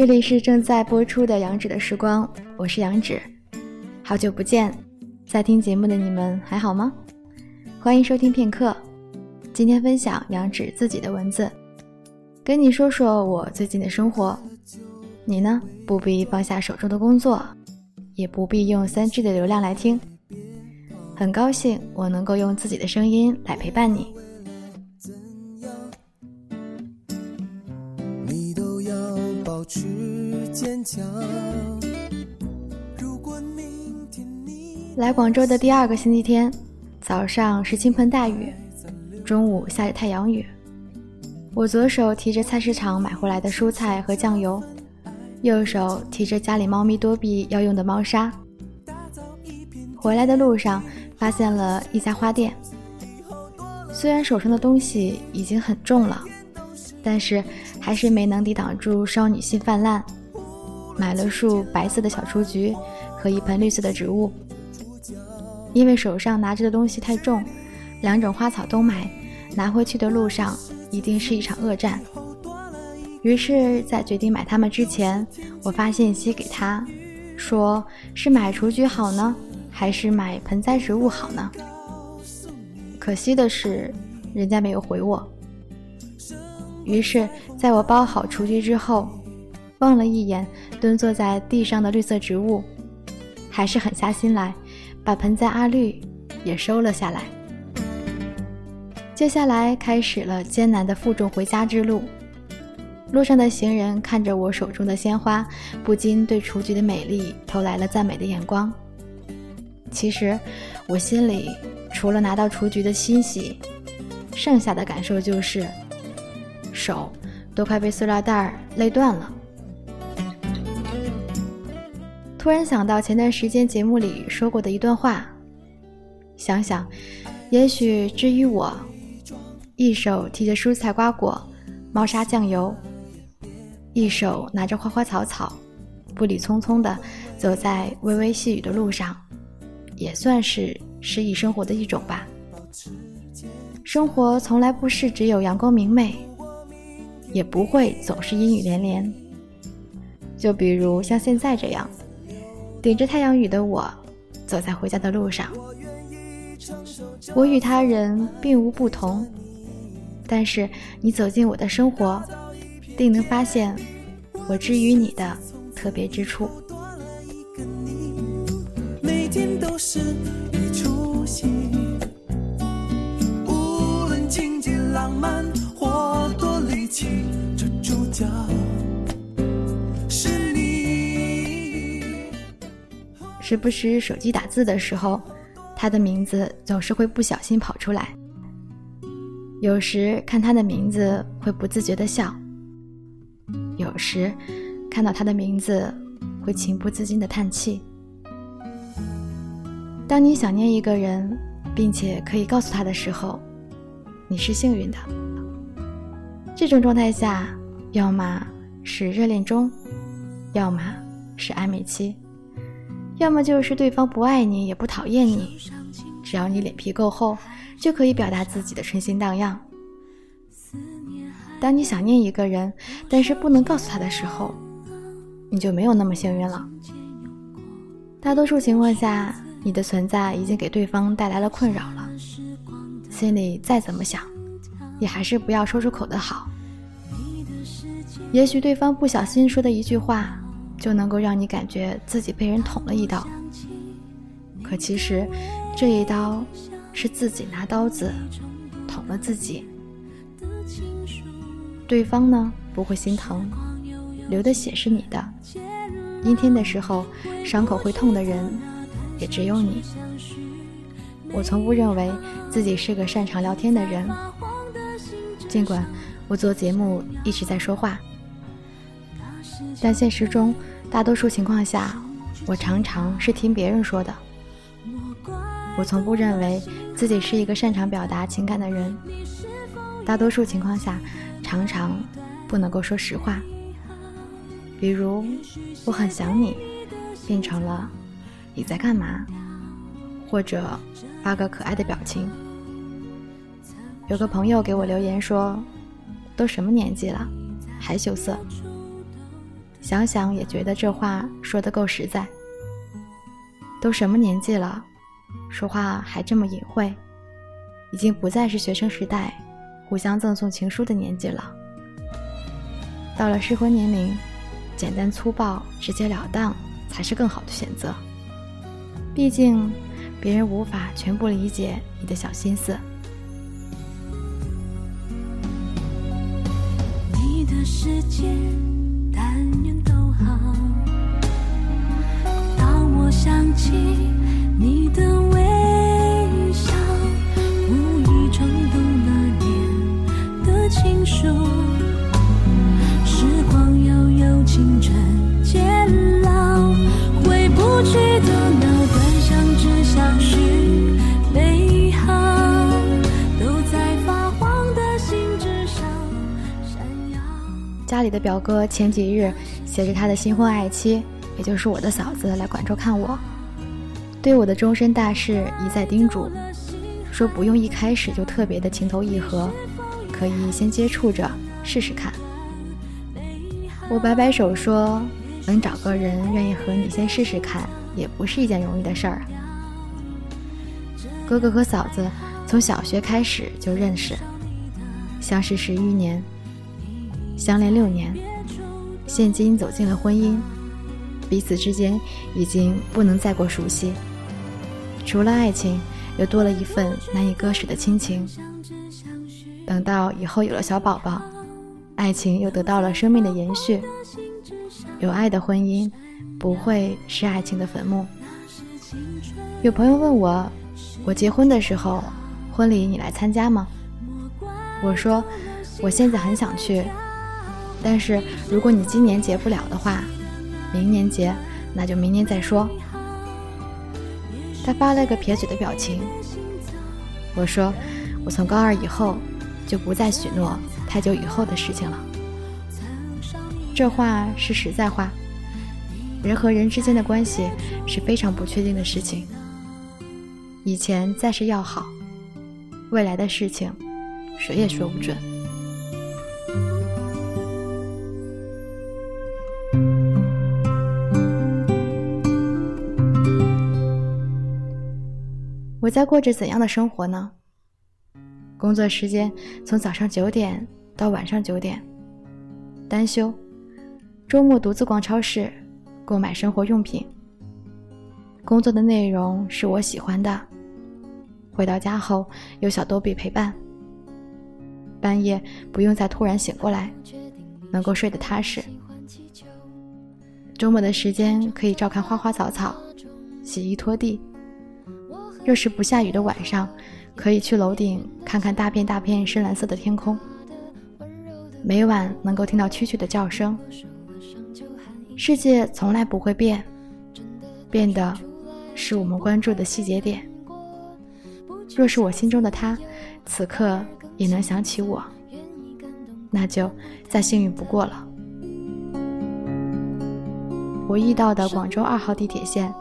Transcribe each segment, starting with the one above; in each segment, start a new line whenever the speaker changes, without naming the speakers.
这里是正在播出的杨芷的时光，我是杨芷，好久不见，在听节目的你们还好吗？欢迎收听片刻，今天分享杨芷自己的文字，跟你说说我最近的生活。你呢？不必放下手中的工作，也不必用三 G 的流量来听。很高兴我能够用自己的声音来陪伴你。来广州的第二个星期天，早上是倾盆大雨，中午下着太阳雨。我左手提着菜市场买回来的蔬菜和酱油，右手提着家里猫咪多比要用的猫砂。回来的路上发现了一家花店，虽然手上的东西已经很重了，但是还是没能抵挡住少女心泛滥。买了束白色的小雏菊和一盆绿色的植物，因为手上拿着的东西太重，两种花草都买，拿回去的路上一定是一场恶战。于是，在决定买它们之前，我发信息给他，说是买雏菊好呢，还是买盆栽植物好呢？可惜的是，人家没有回我。于是，在我包好雏菊之后。望了一眼蹲坐在地上的绿色植物，还是狠下心来，把盆栽阿绿也收了下来。接下来开始了艰难的负重回家之路。路上的行人看着我手中的鲜花，不禁对雏菊的美丽投来了赞美的眼光。其实，我心里除了拿到雏菊的欣喜，剩下的感受就是手都快被塑料袋勒断了。突然想到前段时间节目里说过的一段话，想想，也许至于我，一手提着蔬菜瓜果、猫砂酱油，一手拿着花花草草，步履匆匆地走在微微细雨的路上，也算是诗意生活的一种吧。生活从来不是只有阳光明媚，也不会总是阴雨连连。就比如像现在这样。顶着太阳雨的我，走在回家的路上。我与他人并无不同，但是你走进我的生活，定能发现我之于你的特别之处。每天都是一出戏，无论情节浪漫这主角是你。时不时手机打字的时候，他的名字总是会不小心跑出来。有时看他的名字会不自觉的笑，有时看到他的名字会情不自禁的叹气。当你想念一个人，并且可以告诉他的时候，你是幸运的。这种状态下，要么是热恋中，要么是暧昧期。要么就是对方不爱你，也不讨厌你，只要你脸皮够厚，就可以表达自己的春心荡漾。当你想念一个人，但是不能告诉他的时候，你就没有那么幸运了。大多数情况下，你的存在已经给对方带来了困扰了，心里再怎么想，也还是不要说出口的好。也许对方不小心说的一句话。就能够让你感觉自己被人捅了一刀，可其实这一刀是自己拿刀子捅了自己。对方呢不会心疼，流的血是你的。阴天的时候，伤口会痛的人也只有你。我从不认为自己是个擅长聊天的人，尽管我做节目一直在说话。但现实中，大多数情况下，我常常是听别人说的。我从不认为自己是一个擅长表达情感的人。大多数情况下，常常不能够说实话。比如，我很想你，变成了你在干嘛，或者发个可爱的表情。有个朋友给我留言说：“都什么年纪了，还羞涩。”想想也觉得这话说得够实在。都什么年纪了，说话还这么隐晦，已经不再是学生时代互相赠送情书的年纪了。到了适婚年龄，简单粗暴、直截了当才是更好的选择。毕竟，别人无法全部理解你的小心思。
世界，但愿都好。当我想起你的微
家里的表哥前几日携着他的新婚爱妻，也就是我的嫂子来广州看我，对我的终身大事一再叮嘱，说不用一开始就特别的情投意合，可以先接触着试试看。我摆摆手说，能找个人愿意和你先试试看，也不是一件容易的事儿。哥哥和嫂子从小学开始就认识，相识十余年，相恋六年，现今走进了婚姻，彼此之间已经不能再过熟悉，除了爱情，又多了一份难以割舍的亲情。等到以后有了小宝宝，爱情又得到了生命的延续。有爱的婚姻不会是爱情的坟墓。有朋友问我，我结婚的时候，婚礼你来参加吗？我说，我现在很想去，但是如果你今年结不了的话，明年结，那就明年再说。他发了个撇嘴的表情。我说，我从高二以后就不再许诺太久以后的事情了。这话是实在话。人和人之间的关系是非常不确定的事情。以前再是要好，未来的事情谁也说不准。我在过着怎样的生活呢？工作时间从早上九点到晚上九点，单休，周末独自逛超市，购买生活用品。工作的内容是我喜欢的，回到家后有小逗比陪伴，半夜不用再突然醒过来，能够睡得踏实。周末的时间可以照看花花草草，洗衣拖地。若是不下雨的晚上，可以去楼顶看看大片大片深蓝色的天空。每晚能够听到蛐蛐的叫声。世界从来不会变，变的是我们关注的细节点。若是我心中的他，此刻也能想起我，那就再幸运不过了。我遇到的广州二号地铁线。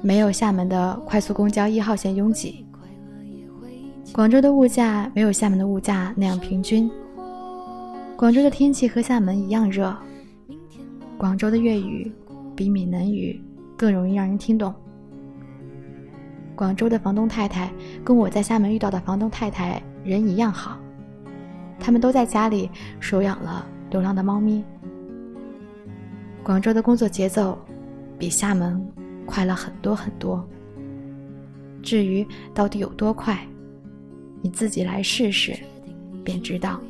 没有厦门的快速公交一号线拥挤，广州的物价没有厦门的物价那样平均。广州的天气和厦门一样热，广州的粤语比闽南语更容易让人听懂。广州的房东太太跟我在厦门遇到的房东太太人一样好，他们都在家里收养了流浪的猫咪。广州的工作节奏比厦门。快了很多很多。至于到底有多快，你自己来试试，便知道。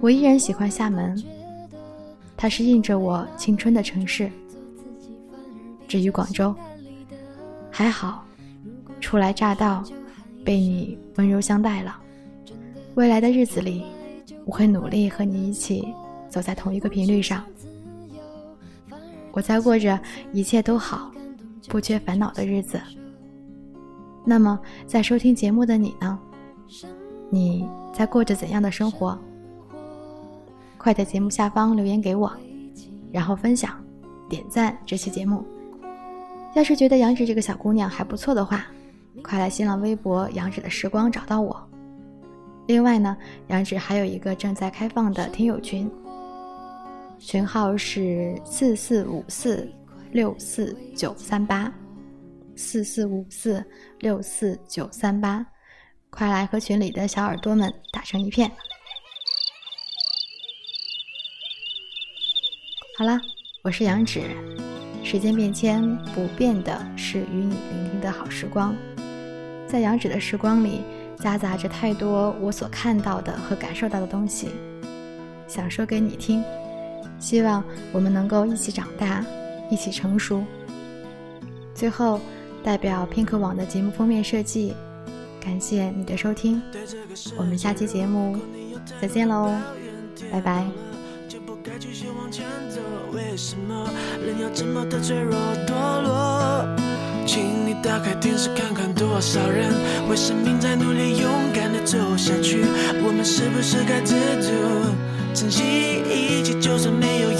我依然喜欢厦门，它是印着我青春的城市。至于广州，还好，初来乍到，被你温柔相待了。未来的日子里，我会努力和你一起。走在同一个频率上，我在过着一切都好、不缺烦恼的日子。那么，在收听节目的你呢？你在过着怎样的生活？快在节目下方留言给我，然后分享、点赞这期节目。要是觉得杨芷这个小姑娘还不错的话，快来新浪微博“杨芷的时光”找到我。
另外呢，杨芷还有一个正在开放的听友群，群号是四四五四六四九三八，四四五四六四九三八，快来和群里的小耳朵们打成一片。好啦，我是杨芷。时间变迁，不变的是与你聆听的好时光。在杨芷的时光里，夹杂着太多我所看到的和感受到的东西，想说给你听。希望我们能够一起长大，一起成熟。最后，代表片刻网的节目封面设计，感谢你的收听。我们下期节目再见喽，拜拜。该继续往前走，为什么人要这么的脆弱堕落？请你打开电视看看，多少人为生命在努力，勇敢的走下去。我们是不是该知足，珍惜一切，就算没有？